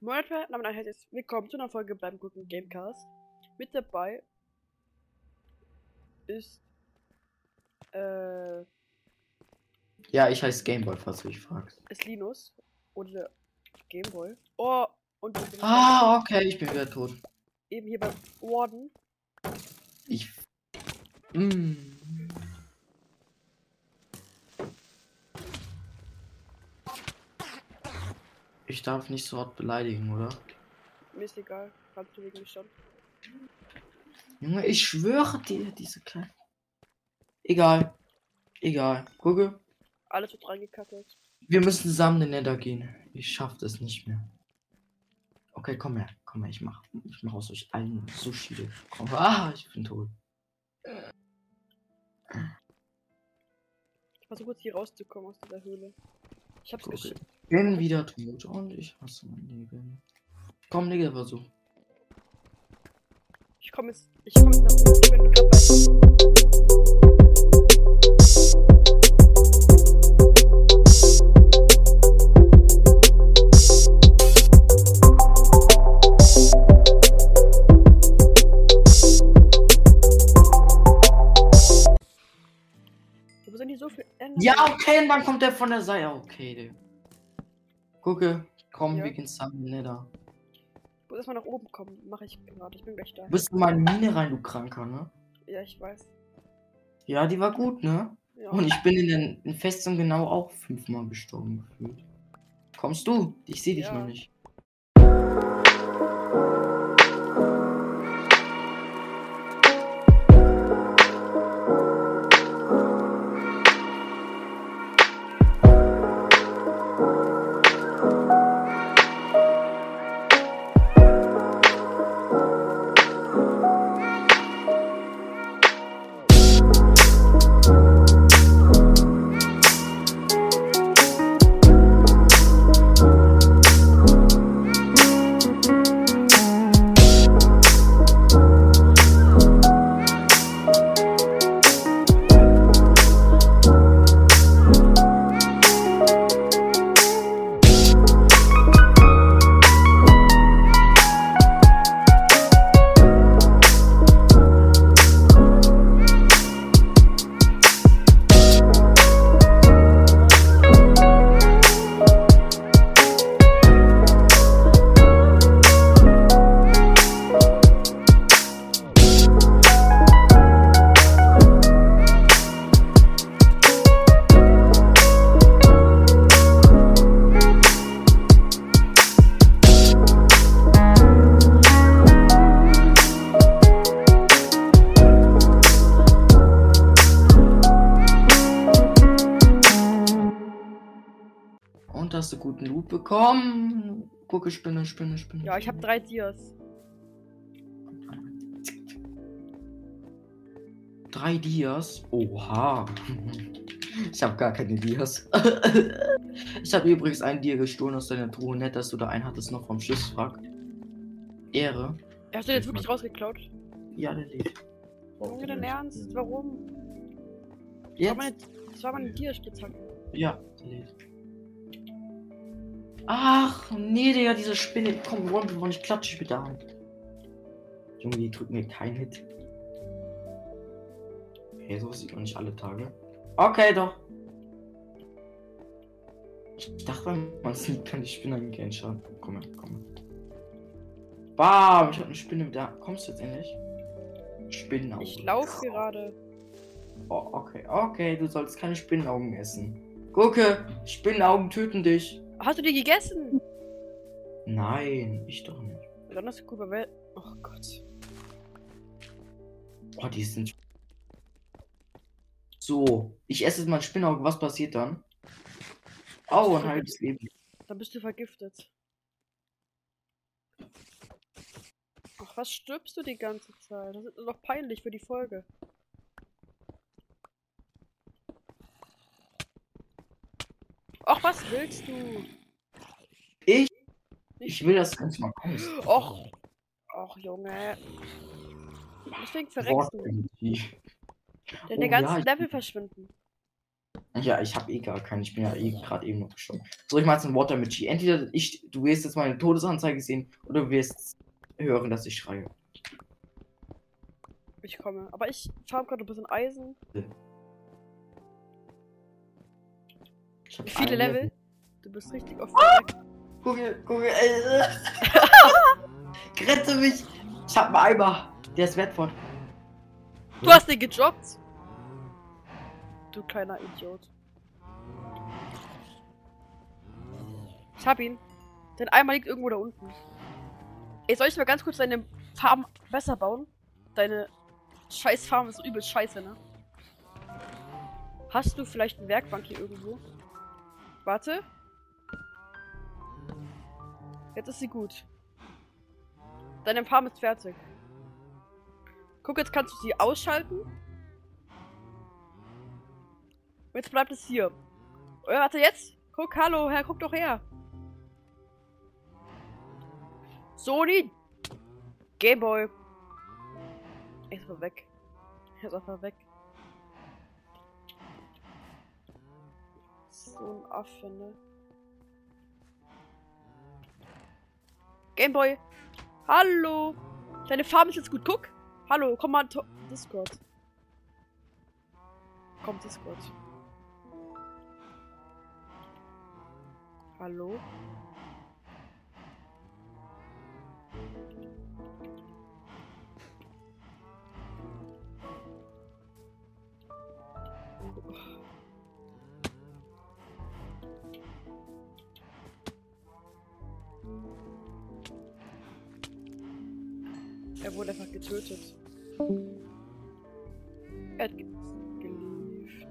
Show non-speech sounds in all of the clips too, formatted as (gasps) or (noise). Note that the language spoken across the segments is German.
Leute, damit ein herzliches Willkommen zu einer Folge beim Guten Gamecast. Mit dabei ist äh, Ja, ich heiße Gameboy, falls du dich fragst. ist Linus oder Gameboy. Oh, und Ah, okay, ich bin wieder tot. eben hier beim Warden. Ich. Mm. Ich darf nicht so hart beleidigen, oder? Mir ist egal, kannst du wegen mich schon. Junge, ich schwöre dir, diese kleine. Egal. Egal. Gucke. Alles wird reingekattet. Wir müssen zusammen in den Nether gehen. Ich schaff das nicht mehr. Okay, komm her. Komm her, ich mach. Ich mach aus euch allen Sushi. Komm. Ah, ich bin tot. Ich versuche jetzt hier rauszukommen aus dieser Höhle. Ich hab's Okay. geschafft. Bin wieder tot und ich hasse mein Leben. Komm, Digga, versuch. Ich komme jetzt. Ich komme jetzt nach oben. Ich bin gerade bei. Ja, okay, und dann kommt der von der Seite. Okay, Digga. Gucke, komm, Ja. wir gehen zusammen in Nether. Ich muss erstmal nach oben kommen. Mache ich gerade. Ich bin gleich da. Du bist in meine Mine rein, du Kranker, ne? Ja, ich weiß. Ja, die war gut, ne? Ja. Und ich bin in den in Festung genau auch fünfmal gestorben gefühlt. Kommst du? Ich sehe dich Ja. noch nicht. Guten Loot bekommen? Gucke, Spinne, Spinne, Spinne. Ja, ich habe drei Dias. Drei Dias? Oha. (laughs) Ich habe gar keine Dias. (laughs) ich habe übrigens ein Dia gestohlen aus deiner Truhe. Nett, dass du da einen hattest noch vom Schiffswrack. Ehre. Hast du den jetzt wirklich rausgeklaut? Ja, der lebt. Junge, dein Ernst? Warum? Das war Jetzt? meine, das war meine Dia-Spitzhacke. Ja, der lebt. Ach, nee, Digga, diese Spinne. Komm, One One, ich klatsche dich mit der Hand. Junge, die drückt mir keinen Hit. Okay, so sieht man nicht alle Tage. Okay, doch. Ich dachte, wenn man sieht, kann die Spinne eigentlich keinen Schaden. Komm her, komm her. Bam, ich hab eine Spinne mit der. Kommst du jetzt endlich? Spinnenaugen. Ich laufe gerade. Oh, okay, okay, du sollst keine Spinnenaugen essen. Gucke, Spinnenaugen töten dich. Hast du die gegessen? Nein, ich doch nicht. Besonders bei Welt. Oh Gott. Oh, die sind. So, ich esse jetzt mal ein Spinnauge. Was passiert dann? Oh, ein halbes Leben. Dann bist du vergiftet. Ach, was stirbst du die ganze Zeit? Das ist doch peinlich für die Folge. Ach, was willst du? Ich? Ich will, dass du uns mal kommst. Och. Och, Junge. Deswegen verreckst du. Wortprimitiv. Deine Oh, ganzen ja, ich- Level verschwinden. Ja, ich habe eh gar keinen. Ich bin ja eh gerade eben noch gestorben. Soll ich mal jetzt ein Water mit G? Entweder ich, du wirst jetzt meine Todesanzeige sehen oder du wirst hören, dass ich schreie. Ich komme. Aber ich farm gerade ein bisschen Eisen. Ich hab Wie viele ein Level? Du bist richtig oft. Guck, guck, ey. (laughs) Rette mich! Ich hab einen Eimer. Der ist wertvoll. Du hast den gedroppt! Du kleiner Idiot. Ich hab ihn. Dein Eimer liegt irgendwo da unten. Ey, soll ich mal ganz kurz deine Farm besser bauen? Deine scheiß Farm ist übel scheiße, ne? Hast du vielleicht eine Werkbank hier irgendwo? Warte. Jetzt ist sie gut. Deine Farm ist fertig. Guck, jetzt kannst du sie ausschalten. Und jetzt bleibt es hier. Oh, warte, jetzt. Guck, hallo, Herr, guck doch her. Sony. Gameboy. Ist mal weg. Er ist einfach weg. Ein Affe? Gameboy. Hallo. Deine Farbe ist jetzt gut. Guck. Hallo, komm mal Discord. Komm, Discord. Hallo? Er wurde einfach getötet. Er hat ge gelieft.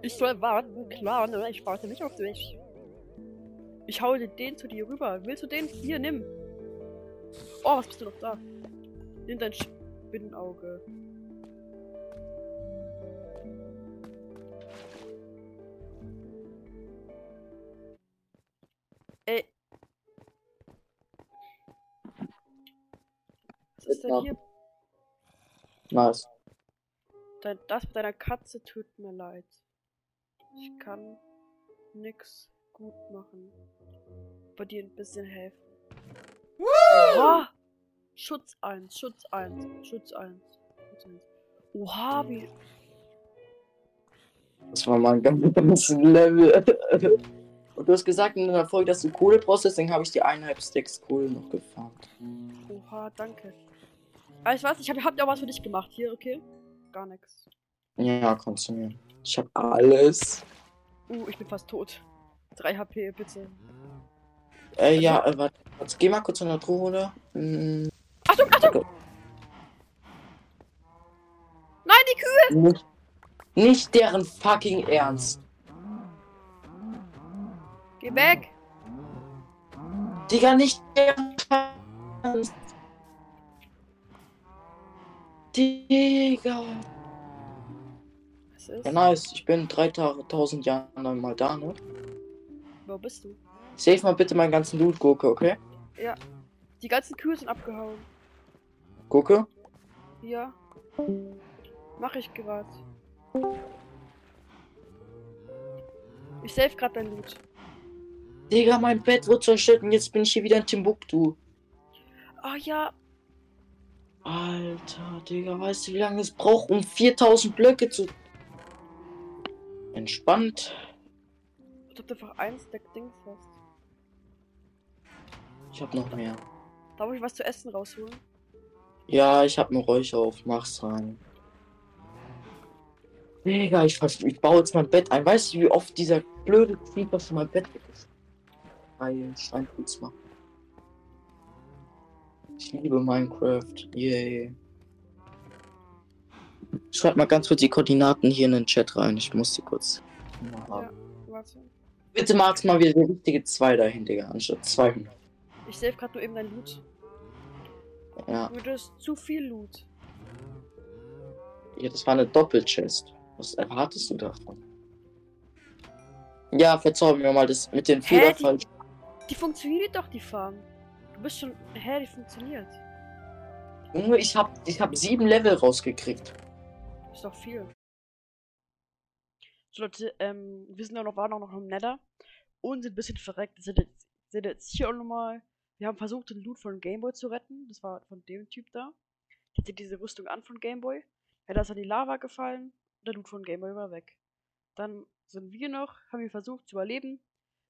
Ich soll warten, klar, ne? Ich warte nicht auf dich. Ich hau den zu dir rüber. Willst du den? Hier, nimm. Oh, was bist du noch da? Nimm dein Spinnenauge. Ist denn hier? Nice. Dein, das mit deiner Katze tut mir leid. Ich kann nix gut machen. Bei dir ein bisschen helfen. Oha! Schutz 1, Schutz 1, Schutz 1. Schutz 1. Oha, wie. Das war mal ein ganz ganzes Level. (laughs) Und du hast gesagt in der Folge, dass du Kohle brauchst, deswegen habe ich die eineinhalb Stacks Kohle noch gefarmt. Oha, danke. Aber ich weiß, ich habe hab ja was für dich gemacht hier, okay? Gar nichts. Ja, kannst du mir. Ich habe alles. Uh, ich bin fast tot. 3 HP, bitte. Äh, ja, äh, warte. Geh mal kurz in der Truhe, oder? Hm, Achtung, Achtung! Nein, die Kühe! nicht, nicht deren fucking Ernst. Geh weg! Digga, nicht deren Ernst. Digga. Was ist? Ja, nice. Ich bin 3000 Jahren dann mal da, ne? Wo bist du? Save mal bitte meinen ganzen Loot, Gurke, okay? Ja. Die ganzen Kühe sind abgehauen. Gurke? Ja. Mach ich gerade. Ich save gerade dein Loot. Digga, mein Bett wird zerstört und jetzt bin ich hier wieder in Timbuktu. Ah ja, Alter, Digga, weißt du, wie lange es braucht, um 4000 Blöcke zu. Entspannt. ich hab einfach eins der Dings hast. Ich hab noch mehr. Darf ich was zu essen rausholen? Ja, ich hab einen Räucher auf. Mach's rein. Digga, ich, ich baue jetzt mein Bett ein. Weißt du, wie oft dieser blöde Creeper von mein Bett weg ist? Weil Steinputz machen. Ich liebe Minecraft. Yay. Schreib mal ganz kurz die Koordinaten hier in den Chat rein. Ich muss die kurz. Ja. Warte. Bitte magst mal wieder die richtige 2 dahin, Digga, anstatt 200. Ich save gerade nur eben dein Loot. Ja. Du hast zu viel Loot. ja, das war eine Doppelchest. Was erwartest du davon? Ja, verzeih mir mal das mit den Hä, Fehler die-. Die funktioniert doch, die Farm. Du bist schon. Hä, die funktioniert. Junge, ich hab, ich hab sieben Level rausgekriegt. Ist doch viel. So Leute, ähm, wir sind ja noch, waren auch noch im Nether und sind ein bisschen verreckt. Sind jetzt, sind jetzt hier auch nochmal. Wir haben versucht, den Loot von Gameboy zu retten. Das war von dem Typ da. Der hatte diese Rüstung an von Gameboy. Er ist in die Lava gefallen und der Loot von Gameboy war weg. Dann sind wir noch, haben wir versucht zu überleben,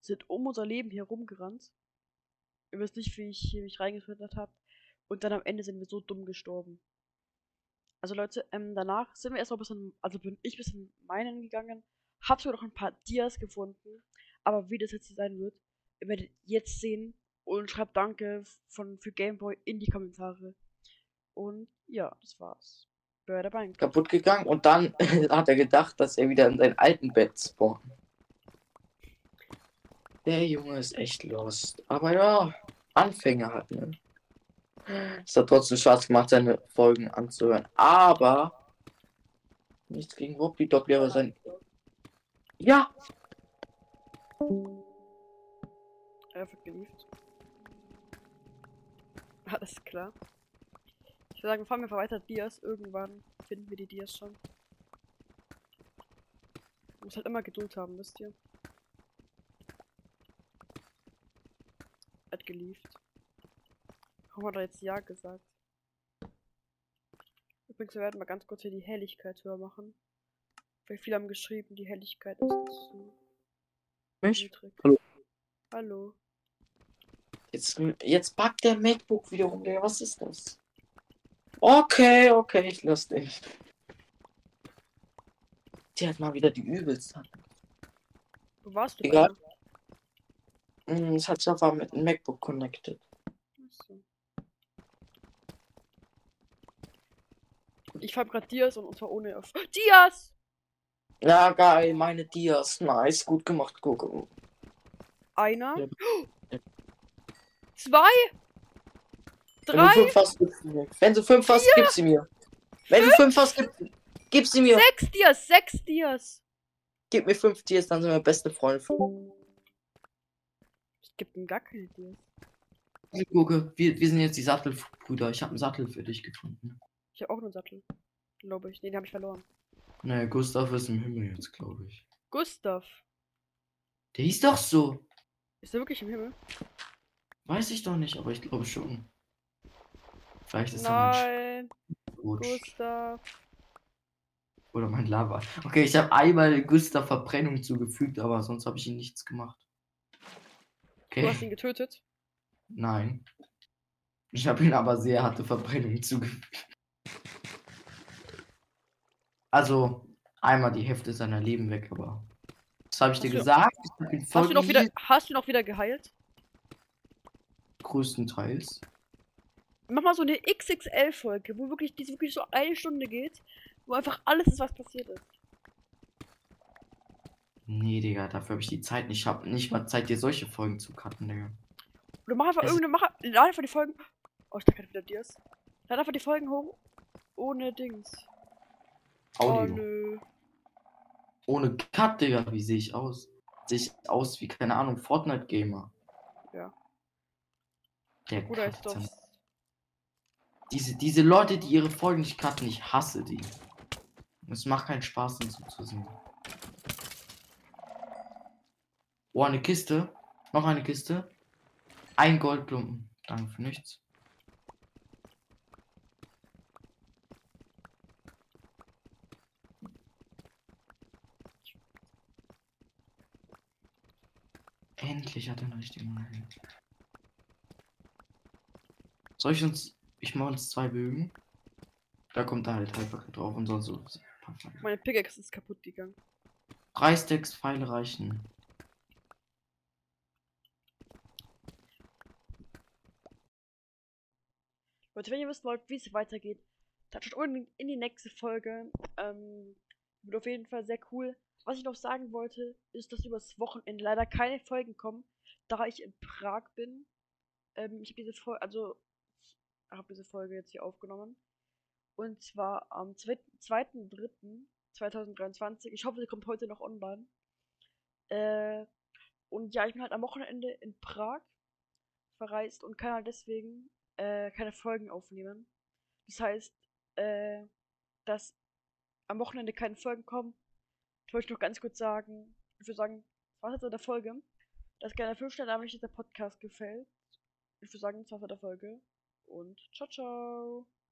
sind um unser Leben hier rumgerannt. Ihr wisst nicht, wie ich hier mich reingefüttert habe. Und dann am Ende sind wir so dumm gestorben. Also Leute, ähm, danach sind wir erstmal ein bisschen, also bin ich ein bisschen meinen gegangen, hab sogar noch ein paar Dias gefunden, aber wie das jetzt sein wird, ihr werdet jetzt sehen und schreibt Danke von, für Gameboy in die Kommentare. Und ja, das war's. Bei der Bank. Kaputt gegangen und dann (laughs) hat er gedacht, dass er wieder in sein alten Bett spawnt. Der Junge ist echt lost. Aber ja, Anfänger hat, ne? Es hat trotzdem Spaß gemacht, seine Folgen anzuhören. Aber nichts gegen Wobby Doppler, aber sein. Ja! Er wird geliebt. Alles klar. Ich würde sagen, fahren wir weiter Dias. Irgendwann finden wir die Dias schon. Muss halt immer Geduld haben, wisst ihr. Hat geliebt. Warum hat er jetzt Ja gesagt? Übrigens, wir werden mal ganz kurz hier die Helligkeit höher machen. Weil viele haben geschrieben, die Helligkeit ist zu Mich? niedrig. Hallo. Hallo. Jetzt, jetzt packt der MacBook wieder rum, Digga. Was ist das? Okay, okay, ich lass dich. Die hat mal wieder die übelste. Wo warst du? Egal. Anna? Hm, Es hat sich einfach mit dem MacBook connected. Ich fand gerade Dias und, und zwar ohne auf. (gasps) Dias! Ja, geil, meine Dias. Nice, gut gemacht, guck. Einer. Ja. (gasps) Zwei. Wenn du Drei. fünf hast, gib sie mir. Wenn du fünf hast, gib sie mir. Wenn du fünf hast, gib, gib sie mir. Sechs Dias. Sechs Dias. Gib mir fünf Dias, dann sind wir beste Freunde. Geb ihm gar keine Dias. Gucke, wir, wir sind jetzt die Sattelbrüder. Ich habe einen Sattel für dich gefunden. Ich habe auch einen Sattel. Glaube ich. Den habe ich verloren. Nee, Gustav ist im Himmel jetzt, glaube ich. Gustav. Der hieß doch so. Ist er wirklich im Himmel? Weiß ich doch nicht, aber ich glaube schon. Vielleicht ist er Nein. mein Rutsch Gustav. oder mein Lava. Okay, ich habe einmal Gustav Verbrennung zugefügt, aber sonst habe ich ihn nichts gemacht. Du hast Okay. ihn getötet. Nein. Ich habe ihn aber sehr harte Verbrennung zugefügt. Also einmal die Hälfte seiner Leben weg, aber das habe ich dir Hast du- gesagt. Ich Hast du noch wieder, hast du noch wieder geheilt? größtenteils. Mach mal so eine XXL-Folge, wo wirklich, die wirklich so eine Stunde geht, wo einfach alles ist, was passiert ist. Nee, Digga, dafür habe ich die Zeit nicht. Ich habe nicht mal Zeit, dir solche Folgen zu cutten, Digga. Oder mach einfach Es- irgendeine, mach, lad einfach die Folgen. Oh, ich dachte wieder Dias. Lad einfach die Folgen hoch. Ohne Dings. Oh Audio. nö. Ohne Cut, Digga. Wie sehe ich aus? Sehe ich aus wie, keine Ahnung, Fortnite-Gamer. Ja. Der Bruder ist doch. Diese, diese Leute, die ihre Folgen nicht cutten, ich hasse die. Es macht keinen Spaß, den Oh, eine Kiste. Noch eine Kiste. Ein Goldklumpen. Danke für nichts. Endlich hat er einen richtigen Mann. Soll ich uns. Ich mache uns zwei Bögen. Da kommt da halt einfach drauf und soll so. Meine Pickaxe ist kaputt gegangen. Drei Stacks Pfeile reichen. Leute, wenn ihr wissen wollt, wie es weitergeht, dann schaut unbedingt in die nächste Folge. Ähm, wird auf jeden Fall sehr cool. Was ich noch sagen wollte, ist, dass übers Wochenende leider keine Folgen kommen, da ich in Prag bin. Ähm, ich habe diese Folge, also habe diese Folge jetzt hier aufgenommen. Und zwar am 2.3.2023. Ich hoffe, sie kommt heute noch online. Äh, und ja, ich bin halt am Wochenende in Prag verreist und kann halt deswegen äh, keine Folgen aufnehmen. Das heißt, äh, dass am Wochenende keine Folgen kommen. Ich wollte noch ganz kurz sagen, ich würde sagen, das war's jetzt mit der Folge. Das gerne 5 Sterne, wenn euch der Podcast gefällt. Ich würde sagen, das war's mit der Folge. Und ciao, ciao.